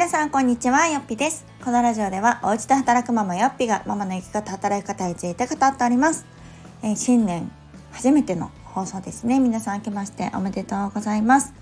皆さんこんにちはよっぴです。このラジオではお家で働くママよっぴがママの生き方働き方について語っております、えー、新年初めての放送ですね。皆さん明けましておめでとうございます、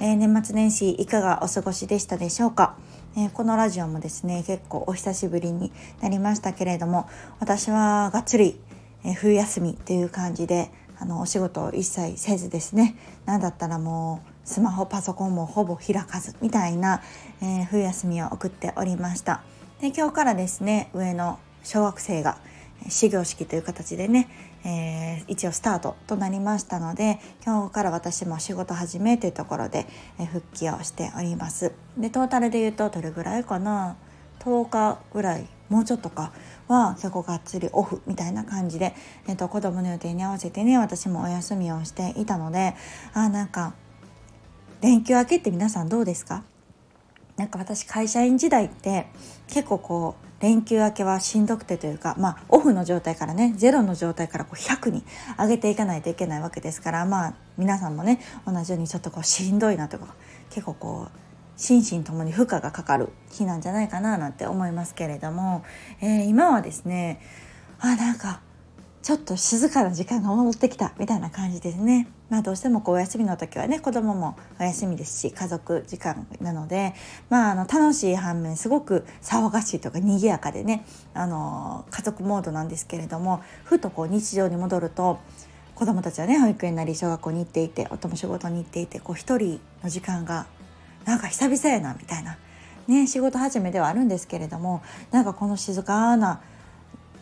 えー、年末年始いかがお過ごしでしたでしょうか。えー、このラジオもですね結構お久しぶりになりましたけれども私はがっつり、えー、冬休みっていう感じであのお仕事を一切せずですね。何だったらもうスマホパソコンもほぼ開かずみたいな、えー、冬休みを送っておりました。で今日からですね上の小学生が始業式という形でね、えー、一応スタートとなりましたので今日から私も仕事始めというところで、え、復帰をしております。でトータルで言うとどれぐらいかな？10日ぐらいもうちょっとかは結構がっつりオフみたいな感じで、えーと、と子供の予定に合わせてね私もお休みをしていたのであなんか連休明けって皆さんどうですか？なんか私会社員時代って結構こう連休明けはしんどくてというか、まあ、オフの状態からねゼロの状態からこう100に上げていかないといけないわけですからまあ皆さんもね同じようにちょっとこうしんどいなとか結構こう心身ともに負荷がかかる日なんじゃないかななんて思いますけれども、えー、今はですねあなんかちょっと静かな時間が戻ってきたみたいな感じですね。まあどうしてもこうお休みの時はね子供もお休みですし家族時間なのでまああの楽しい反面すごく騒がしいとか賑やかでねあの家族モードなんですけれどもふとこう日常に戻ると子供たちはね保育園なり小学校に行っていて夫も仕事に行っていてこう一人の時間がなんか久々やなみたいなね仕事始めではあるんですけれどもなんかこの静かな、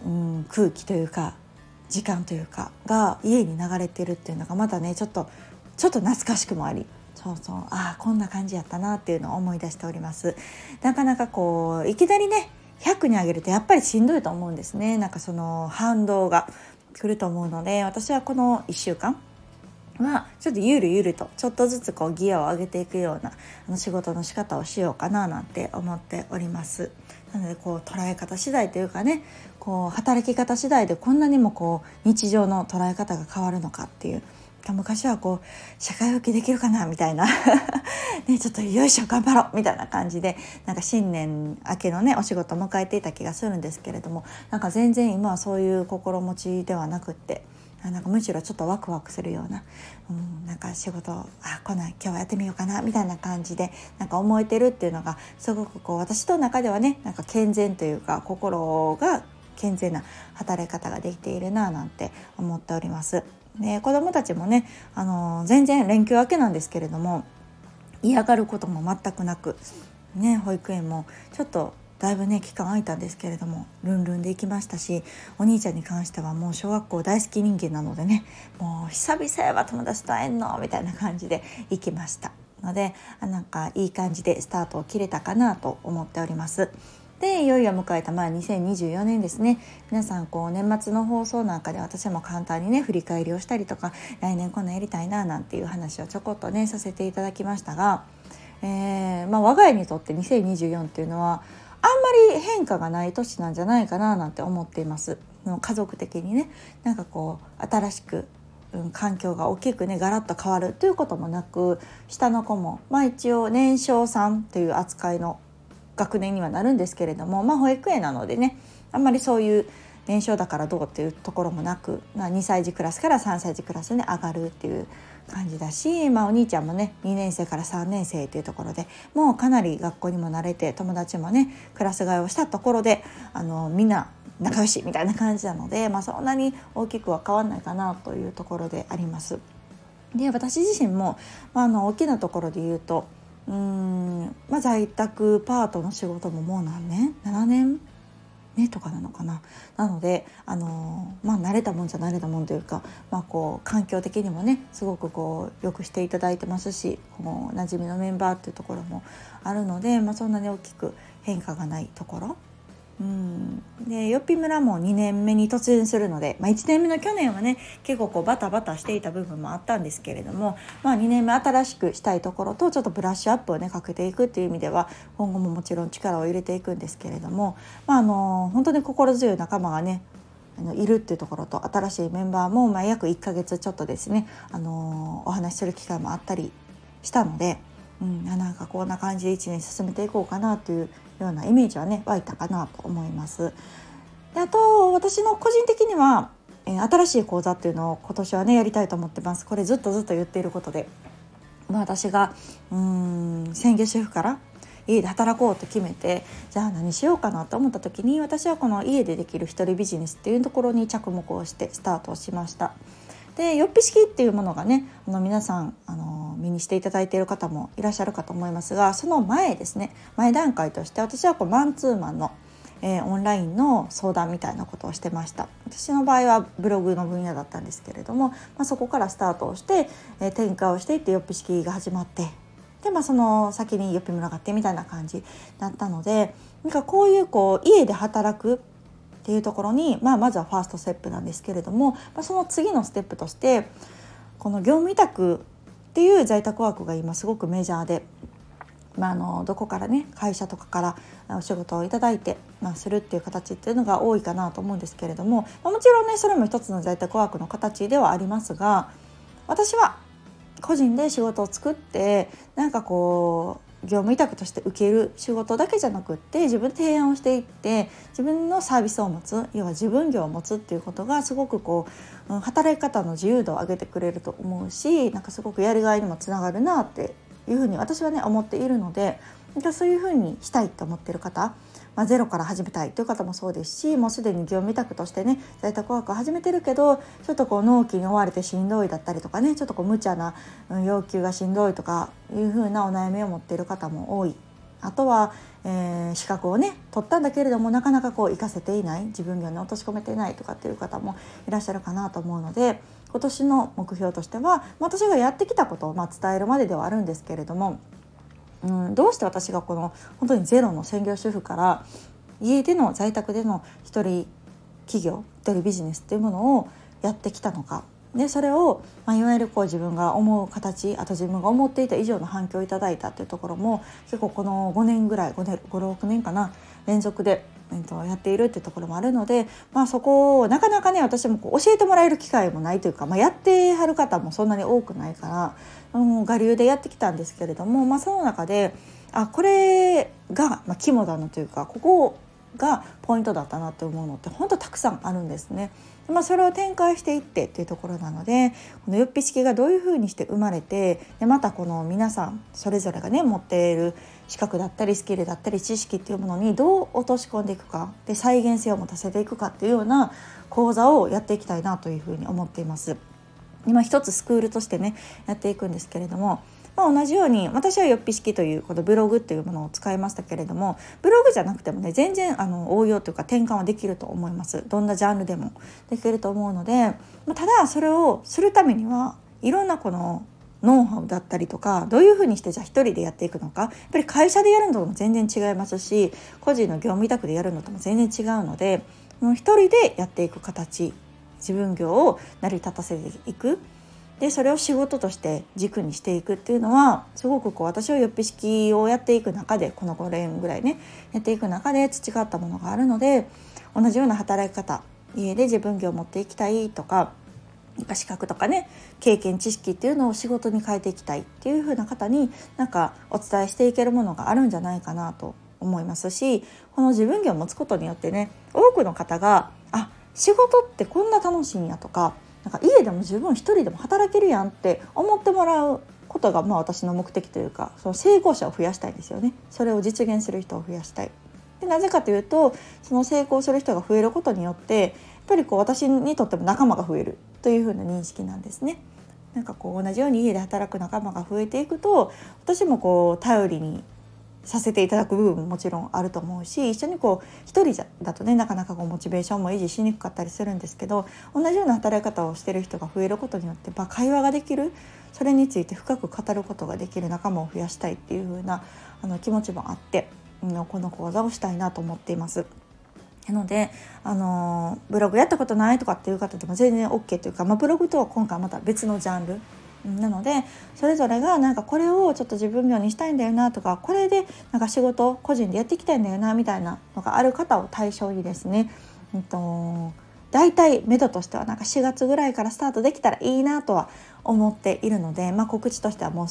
うん、空気というか時間というかが家に流れてるっていうのがまたねちょっとちょっと懐かしくもありそうそうああこんな感じやったなっていうのを思い出しておりますなかなかこういきなりね100に上げるとやっぱりしんどいと思うんですねなんかその反動が来ると思うので私はこの1週間はちょっとゆるゆるとちょっとずつこうギアを上げていくようなあの仕事の仕方をしようかななんて思っております。なのでこう捉え方次第というかねこう働き方次第でこんなにもこう日常の捉え方が変わるのかっていう昔はこう社会復帰できるかなみたいな ねちょっとよいしょ頑張ろうみたいな感じでなんか新年明けのねお仕事を迎えていた気がするんですけれどもなんか全然今はそういう心持ちではなくって。なんかむしろちょっとワクワクするような、うん、なんか仕事あ来ない今日はやってみようかなみたいな感じでなんか思えてるっていうのがすごくこう私の中ではねなんか健全というか心が健全な働き方ができているななんて思っております。で子どもたちもね、あの全然連休明けなんですけれども嫌がることも全くなく、ね、保育園もちょっとだいぶね期間空いたんですけれどもルンルンで行きましたしお兄ちゃんに関してはもう小学校大好き人間なのでねもう久々やわ友達と会えんのみたいな感じで行きましたのであなんかいい感じでスタートを切れたかなと思っております。でいよいよ迎えたまあ2024年ですね皆さんこう年末の放送なんかで私も簡単にね振り返りをしたりとか来年こんなやりたいななんていう話をちょこっとねさせていただきましたが、えーまあ、我が家にとって2024っていうのはあんまり変化がない年なんじゃないかななんて思っています。家族的にねなんかこう新しく、うん、環境が大きくねガラッと変わるということもなく下の子もまあ一応年少さんという扱いの学年にはなるんですけれどもまあ保育園なのでねあんまりそういう年少だからどうっていうところもなく、まあ、2歳児クラスから3歳児クラスに上がるっていう感じだし、まあ、お兄ちゃんもね2年生から3年生というところでもうかなり学校にも慣れて友達もねクラス替えをしたところであのみんな仲良しみたいな感じなので、まあ、そんなに大きくは変わんないかなというところであります。で私自身も、まあ、あの大きなところで言うとうん、まあ、在宅パートの仕事ももう何年？7年？ねとかなのかな。なのであのまあ慣れたもんじゃ慣れたもんというか、まあ、こう環境的にもねすごくこうよくしていただいてますしこの馴染みのメンバーっていうところもあるので、まあ、そんなに大きく変化がないところ。うん、でよっぴ村も2年目に突入するので、まあ、1年目の去年はね結構こうバタバタしていた部分もあったんですけれども、まあ、2年目新しくしたいところとちょっとブラッシュアップをねかけていくっていう意味では今後ももちろん力を入れていくんですけれども、まあ、あの本当に心強い仲間がねあのいるっていうところと新しいメンバーも、まあ、約1ヶ月ちょっとですね、あのお話しする機会もあったりしたので。うん、なんかこんな感じで1年進めていこうかなというようなイメージはね湧いたかなと思います。であと私の個人的には、えー、新しい講座っていうのを今年はねやりたいと思ってます。これずっとずっと言っていることで、まあ、私がうん専業主婦から家で働こうと決めてじゃあ何しようかなと思った時に私はこの家でできる一人ビジネスっていうところに着目をしてスタートをしました。でよっぴ式っていうものがねあの皆さんあの身にしていただいている方もいらっしゃるかと思いますがその前ですね前段階として私はこうマンツーマンの、えー、オンラインの相談みたいなことをしてました。私の場合はブログの分野だったんですけれども、まあ、そこからスタートをして、えー、展開をしていってよっぴ式が始まってで、まあ、その先によっぴ村があってみたいな感じだったのでなんかこういうこう家で働くっていうところに、まあ、まずはファーストステップなんですけれども、まあ、その次のステップとしてこの業務委託っていう在宅ワークが今すごくメジャーで、まあ、あのどこからね会社とかからお仕事をいただいて、まあ、するっていう形っていうのが多いかなと思うんですけれども、ま、もちろんねそれも一つの在宅ワークの形ではありますが私は個人で仕事を作ってなんかこう業務委託として受ける仕事だけじゃなくって自分で提案をしていって自分のサービスを持つ要は自分業を持つっていうことがすごくこう、働き方の自由度を上げてくれると思うしなんかすごくやりがいにもつながるなっていうふうに私はね思っているのでそういうふうにしたいと思ってる方まあ、ゼロから始めたいという方もそうですしもうすでに業務委託としてね在宅ワークを始めてるけどちょっとこう納期に追われてしんどいだったりとかねちょっとこう無茶な要求がしんどいとかいうふうなお悩みを持っている方も多い。あとは、えー、資格をね取ったんだけれどもなかなかこう活かせていない自分業に落とし込めていないとかっていう方もいらっしゃるかなと思うので今年の目標としては私がやってきたことをまあ伝えるまでではあるんですけれどもうん、どうして私がこの本当にゼロの専業主婦から家での在宅での一人企業一人ビジネスっていうものをやってきたのか。でそれを、まあ、いわゆるこう自分が思う形あと自分が思っていた以上の反響をいただいたっていうところも結構この5年ぐらい5年56年かな連続で、えっと、やっているっていうところもあるので、まあ、そこをなかなかね私もこう教えてもらえる機会もないというか、まあ、やってはる方もそんなに多くないから我流でやってきたんですけれども、まあ、その中であこれが、まあ、肝だなというかここがポイントだったなって思うのって本当たくさんあるんですね。まあ、それを展開していってっていうところなのでこのよっぴ式がどういうふうにして生まれてでまたこの皆さんそれぞれがね持っている資格だったりスキルだったり知識っていうものにどう落とし込んでいくかで再現性を持たせていくかっていうような講座をやっていきたいなというふうに思っています。今一つスクールとしてねやっていくんですけれども、まあ、同じように私はよっぴ式というこのブログっていうものを使いましたけれどもブログじゃなくてもね全然あの応用というか転換はできると思いますどんなジャンルでもできると思うので、まあ、ただそれをするためにはいろんなこのノウハウだったりとかどういうふうにしてじゃあ一人でやっていくのか。やっぱり会社でやるのとも全然違いますし個人の業務委託でやるのとも全然違うのでもう一人でやっていく形。自分業を成り立たせていく。でそれを仕事として軸にしていくっていうのはすごくこう私はよっぴ式をやっていく中でこの5年ぐらいねやっていく中で培ったものがあるので同じような働き方家で自分業を持っていきたいとかなんか資格とかね経験知識っていうのを仕事に変えていきたいっていう風な方になんかお伝えしていけるものがあるんじゃないかなと思いますしこの自分業を持つことによってね多くの方があ仕事ってこんな楽しいんやとかなんか家でも十分一人でも働けるやんって思ってもらうことがまあ私の目的というかその成功者を増やしたいんですよね。それを実現する人を増やしたい。でなぜかというとその成功する人が増えることによってやっぱりこう私にとっても仲間が増える。というふな認識なんですね。なんかこう同じように家で働く仲間が増えていくと私もこう頼りにさせていただく部分ももちろんあると思うし一緒にこう一人だとねなかなかこうモチベーションも維持しにくかったりするんですけど同じような働き方をしてる人が増えることによって、まあ、会話ができるそれについて深く語ることができる仲間を増やしたいっていう風なあな気持ちもあって、うん、この講座をしたいなと思っています。なので、あのブログやったことないとかっていう方でも全然 OK というか、まあ、ブログとは今回また別のジャンル。なのでそれぞれがなんかこれをちょっと自分業にしたいんだよなとかこれでなんか仕事個人でやっていきたいんだよなみたいなのがある方を対象にですね、うんと、大体目処としてはなんか4月ぐらいからスタートできたらいいなとは思っているので、まあ、告知としてはもう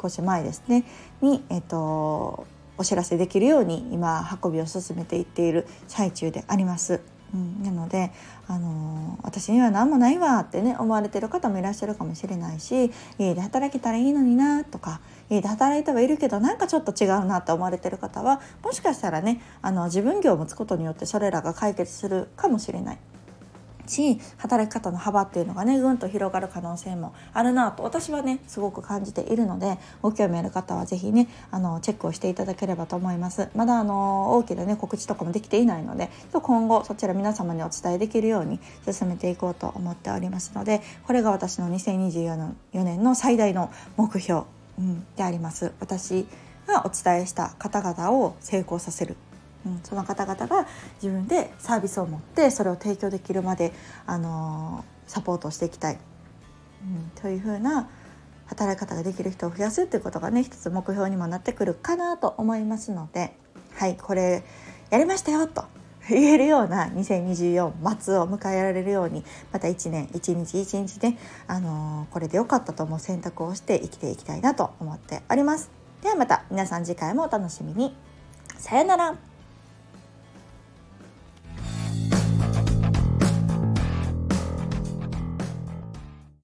少し前ですね。に、えーと、お知らせできるように今運びを進めていっている最中であります。うん、なので、あのー、私には何もないわってね思われてる方もいらっしゃるかもしれないし家で働けたらいいのになとか家で働いてはいるけどなんかちょっと違うなって思われてる方はもしかしたらねあの自分業を持つことによってそれらが解決するかもしれない。し働き方の幅っていうのがねぐんと広がる可能性もあるなと私はねすごく感じているのでご興味ある方は是非ねあのチェックをしていただければと思います。まだあの大きなね告知とかもできていないので今後そちら皆様にお伝えできるように進めていこうと思っておりますのでこれが私の2024年の最大の目標、うん、であります。私がお伝えした方々を成功させるうん、その方々が自分でサービスを持ってそれを提供できるまで、あのー、サポートしていきたい、うん、というふうな働き方ができる人を増やすっていうことがね一つ目標にもなってくるかなと思いますのではいこれやりましたよと言えるような2024末を迎えられるようにまた1年一日一日ね、あのー、これで良かったと思う選択をして生きていきたいなと思っております。ではまた皆さん次回もお楽しみに。さよなら。